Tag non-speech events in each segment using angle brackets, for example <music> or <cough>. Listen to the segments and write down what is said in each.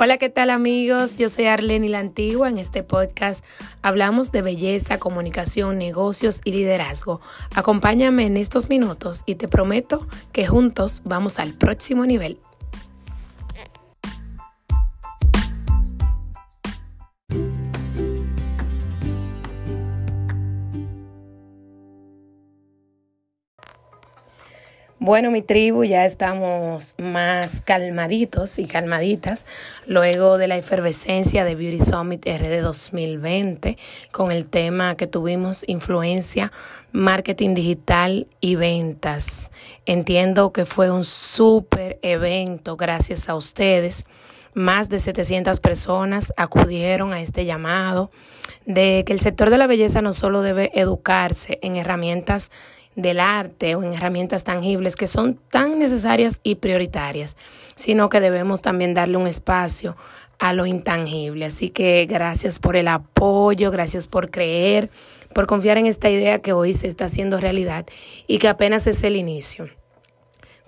Hola, ¿qué tal amigos? Yo soy Arlene la Antigua. En este podcast hablamos de belleza, comunicación, negocios y liderazgo. Acompáñame en estos minutos y te prometo que juntos vamos al próximo nivel. Bueno, mi tribu, ya estamos más calmaditos y calmaditas luego de la efervescencia de Beauty Summit RD 2020 con el tema que tuvimos influencia, marketing digital y ventas. Entiendo que fue un súper evento gracias a ustedes. Más de 700 personas acudieron a este llamado de que el sector de la belleza no solo debe educarse en herramientas del arte o en herramientas tangibles que son tan necesarias y prioritarias, sino que debemos también darle un espacio a lo intangible. Así que gracias por el apoyo, gracias por creer, por confiar en esta idea que hoy se está haciendo realidad y que apenas es el inicio.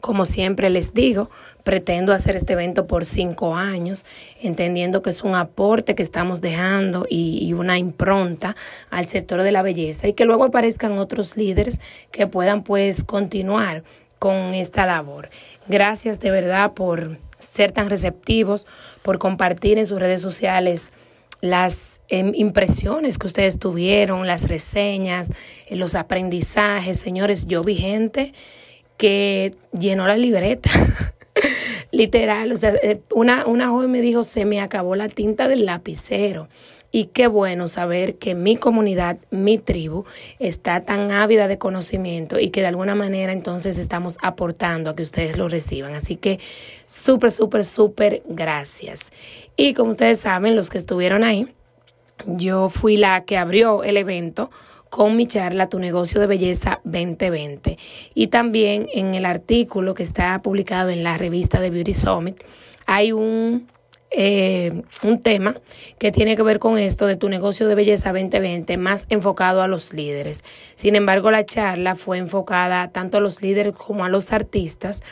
Como siempre les digo, pretendo hacer este evento por cinco años, entendiendo que es un aporte que estamos dejando y, una impronta al sector de la belleza y que luego aparezcan otros líderes que puedan pues continuar con esta labor. Gracias de verdad por ser tan receptivos, por compartir en sus redes sociales las em, impresiones que ustedes tuvieron, las reseñas, los aprendizajes. Señores, yo vi gente que llenó la libreta. <laughs> Literal, o sea, eh, una, una joven me dijo, se me acabó la tinta del lapicero. Y qué bueno saber que mi comunidad, mi tribu, está tan ávida de conocimiento y que de alguna manera entonces estamos aportando a que ustedes lo reciban. Así que súper, súper, súper gracias. Y como ustedes saben, los que estuvieron ahí, yo fui la que abrió el evento con mi charla Tu negocio de belleza 2020. Y también en el artículo que está publicado en la revista de Beauty Summit hay un, eh, un tema que tiene que ver con esto de tu negocio de belleza 2020 más enfocado a los líderes. Sin embargo, la charla fue enfocada tanto a los líderes como a los artistas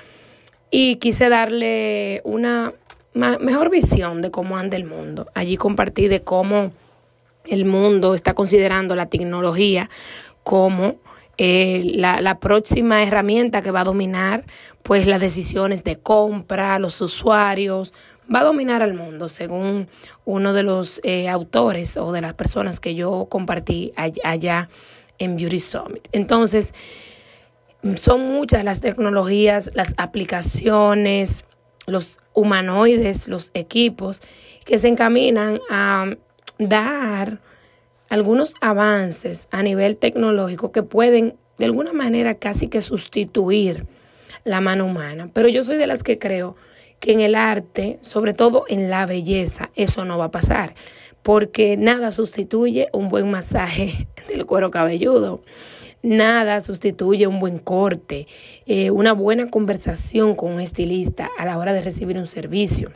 y quise darle una mejor visión de cómo anda el mundo. Allí compartí de cómo el mundo está considerando la tecnología como eh, la, próxima herramienta que va a dominar pues las decisiones de compra, los usuarios, va a dominar al mundo, según uno de los eh, autores o de las personas que yo compartí allá en Beauty Summit. Entonces, son muchas las tecnologías, las aplicaciones, los humanoides, los equipos que se encaminan a dar algunos avances a nivel tecnológico que pueden de alguna manera casi que sustituir la mano humana. Pero yo soy de las que creo que en el arte, sobre todo en la belleza, eso no va a pasar, porque nada sustituye un buen masaje <laughs> del cuero cabelludo. Nada sustituye un buen corte, eh, una buena conversación con un estilista a la hora de recibir un servicio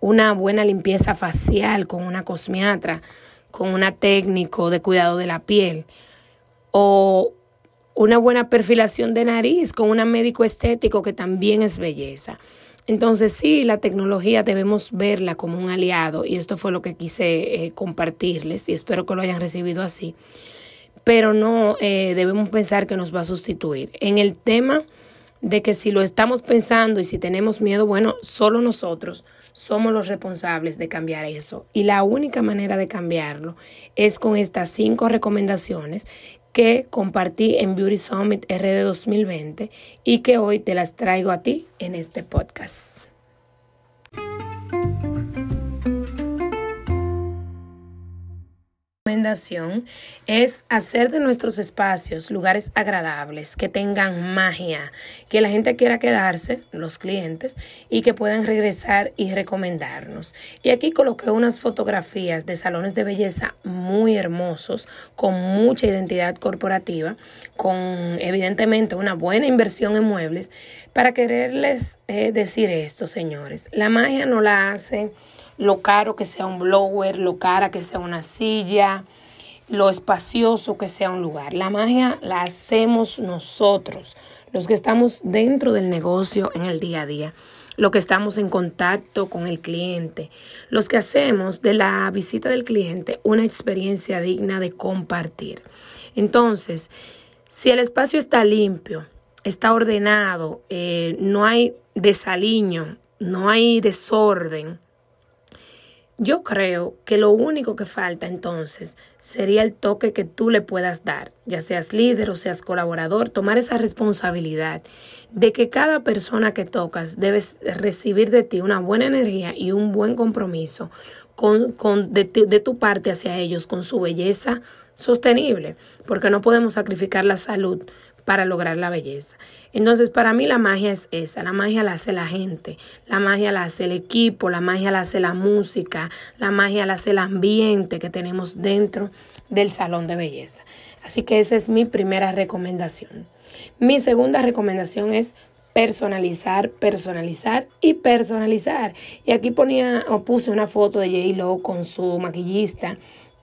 una buena limpieza facial con una cosmiatra, con una técnico de cuidado de la piel, o una buena perfilación de nariz con un médico estético que también es belleza. Entonces sí, la tecnología debemos verla como un aliado y esto fue lo que quise eh, compartirles y espero que lo hayan recibido así. Pero no eh, debemos pensar que nos va a sustituir. En el tema de que si lo estamos pensando y si tenemos miedo, bueno, solo nosotros somos los responsables de cambiar eso. Y la única manera de cambiarlo es con estas cinco recomendaciones que compartí en Beauty Summit RD 2020 y que hoy te las traigo a ti en este podcast. Recomendación es hacer de nuestros espacios lugares agradables, que tengan magia, que la gente quiera quedarse, los clientes, y que puedan regresar y recomendarnos. Y aquí coloqué unas fotografías de salones de belleza muy hermosos, con mucha identidad corporativa, con evidentemente una buena inversión en muebles, para quererles eh, decir esto, señores. La magia no la hacen lo caro que sea un blower, lo cara que sea una silla, lo espacioso que sea un lugar. La magia la hacemos nosotros, los que estamos dentro del negocio en el día a día. lo que estamos en contacto con el cliente, los que hacemos de la visita del cliente una experiencia digna de compartir. Entonces, si el espacio está limpio, está ordenado, eh, no hay desaliño, no hay desorden, yo creo que lo único que falta entonces sería el toque que tú le puedas dar, ya seas líder o seas colaborador, tomar esa responsabilidad de que cada persona que tocas debes recibir de ti una buena energía y un buen compromiso con, con de, de tu parte hacia ellos, con su belleza sostenible, porque no podemos sacrificar la salud para lograr la belleza. Entonces, para mí la magia es esa, la magia la hace la gente, la magia la hace el equipo, la magia la hace la música, la magia la hace el ambiente que tenemos dentro del salón de belleza. Así que esa es mi primera recomendación. Mi segunda recomendación es personalizar, personalizar y personalizar. Y aquí ponía o puse una foto de J. Lo con su maquillista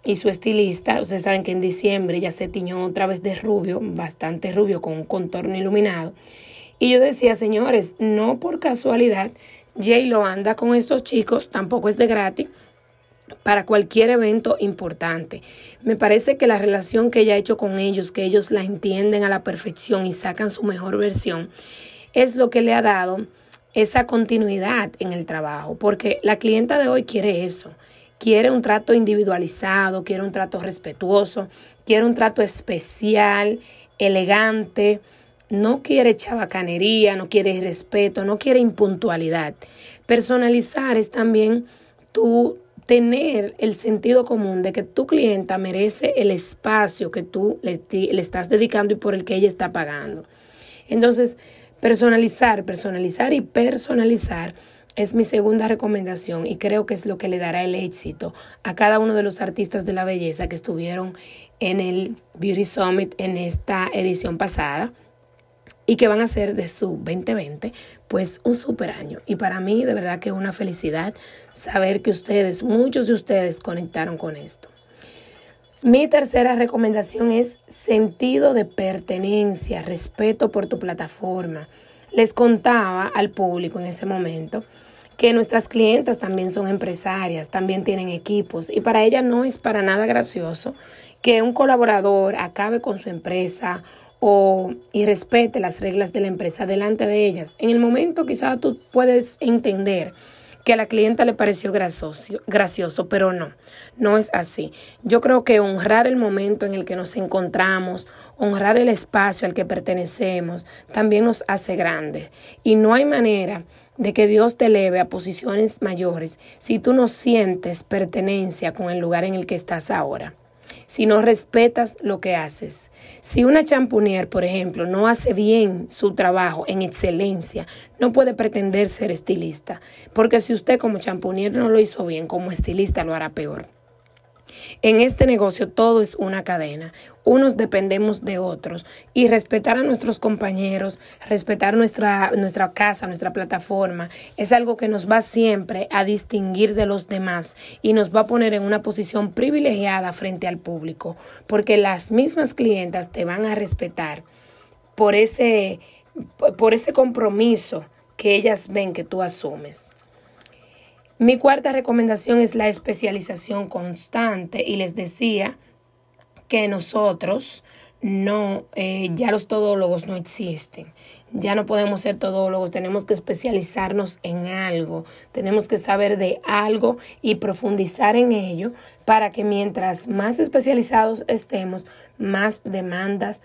y su estilista, ustedes saben que en diciembre ya se tiñó otra vez de rubio, bastante rubio, con un contorno iluminado. Y yo decía, señores, no por casualidad, Jay lo anda con estos chicos, tampoco es de gratis, para cualquier evento importante. Me parece que la relación que ella ha hecho con ellos, que ellos la entienden a la perfección y sacan su mejor versión, es lo que le ha dado esa continuidad en el trabajo, porque la clienta de hoy quiere eso quiere un trato individualizado, quiere un trato respetuoso, quiere un trato especial, elegante, no quiere chabacanería, no quiere respeto, no quiere impuntualidad. Personalizar es también tú tener el sentido común de que tu clienta merece el espacio que tú le, le estás dedicando y por el que ella está pagando. Entonces, personalizar, personalizar y personalizar es mi segunda recomendación y creo que es lo que le dará el éxito a cada uno de los artistas de la belleza que estuvieron en el Beauty Summit en esta edición pasada y que van a ser de su 2020, pues un super año. Y para mí de verdad que es una felicidad saber que ustedes, muchos de ustedes conectaron con esto. Mi tercera recomendación es sentido de pertenencia, respeto por tu plataforma. Les contaba al público en ese momento que nuestras clientas también son empresarias, también tienen equipos y para ellas no es para nada gracioso que un colaborador acabe con su empresa o y respete las reglas de la empresa delante de ellas. En el momento quizás tú puedes entender que a la clienta le pareció gracioso, pero no, no es así. Yo creo que honrar el momento en el que nos encontramos, honrar el espacio al que pertenecemos, también nos hace grandes. Y no hay manera de que Dios te eleve a posiciones mayores si tú no sientes pertenencia con el lugar en el que estás ahora. Si no respetas lo que haces. Si una champunier, por ejemplo, no hace bien su trabajo en excelencia, no puede pretender ser estilista. Porque si usted como champunier no lo hizo bien, como estilista lo hará peor. En este negocio todo es una cadena. Unos dependemos de otros y respetar a nuestros compañeros, respetar nuestra, nuestra casa, nuestra plataforma, es algo que nos va siempre a distinguir de los demás y nos va a poner en una posición privilegiada frente al público, porque las mismas clientas te van a respetar por ese, por ese compromiso que ellas ven que tú asumes. Mi cuarta recomendación es la especialización constante y les decía que nosotros no, eh, ya los todólogos no existen. Ya no podemos ser todólogos, tenemos que especializarnos en algo, tenemos que saber de algo y profundizar en ello para que mientras más especializados estemos, más demandas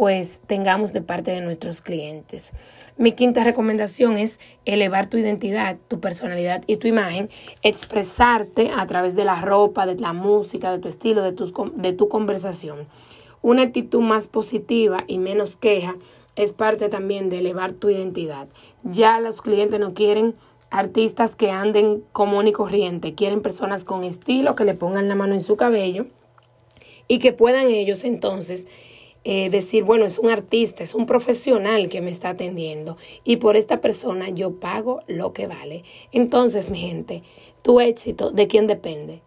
pues tengamos de parte de nuestros clientes. Mi quinta recomendación es elevar tu identidad, tu personalidad y tu imagen, expresarte a través de la ropa, de la música, de tu estilo, de, tus, de tu conversación. Una actitud más positiva y menos queja es parte también de elevar tu identidad. Ya los clientes no quieren artistas que anden común y corriente, quieren personas con estilo que le pongan la mano en su cabello y que puedan ellos entonces eh, decir, bueno, es un artista, es un profesional que me está atendiendo y por esta persona yo pago lo que vale. Entonces, mi gente, tu éxito, ¿de quién depende?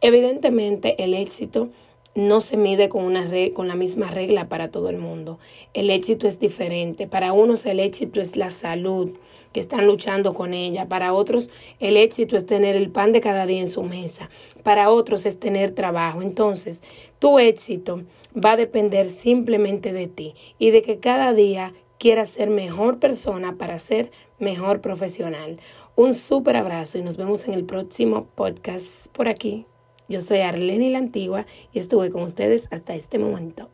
Evidentemente, el éxito no se mide con, una con la misma regla para todo el mundo. El éxito es diferente. Para unos el éxito es la salud, que están luchando con ella. Para otros el éxito es tener el pan de cada día en su mesa. Para otros es tener trabajo. Entonces, tu éxito va a depender simplemente de ti y de que cada día quieras ser mejor persona para ser mejor profesional. Un súper abrazo y nos vemos en el próximo podcast por aquí. Yo soy Arlene la Antigua y estuve con ustedes hasta este momento.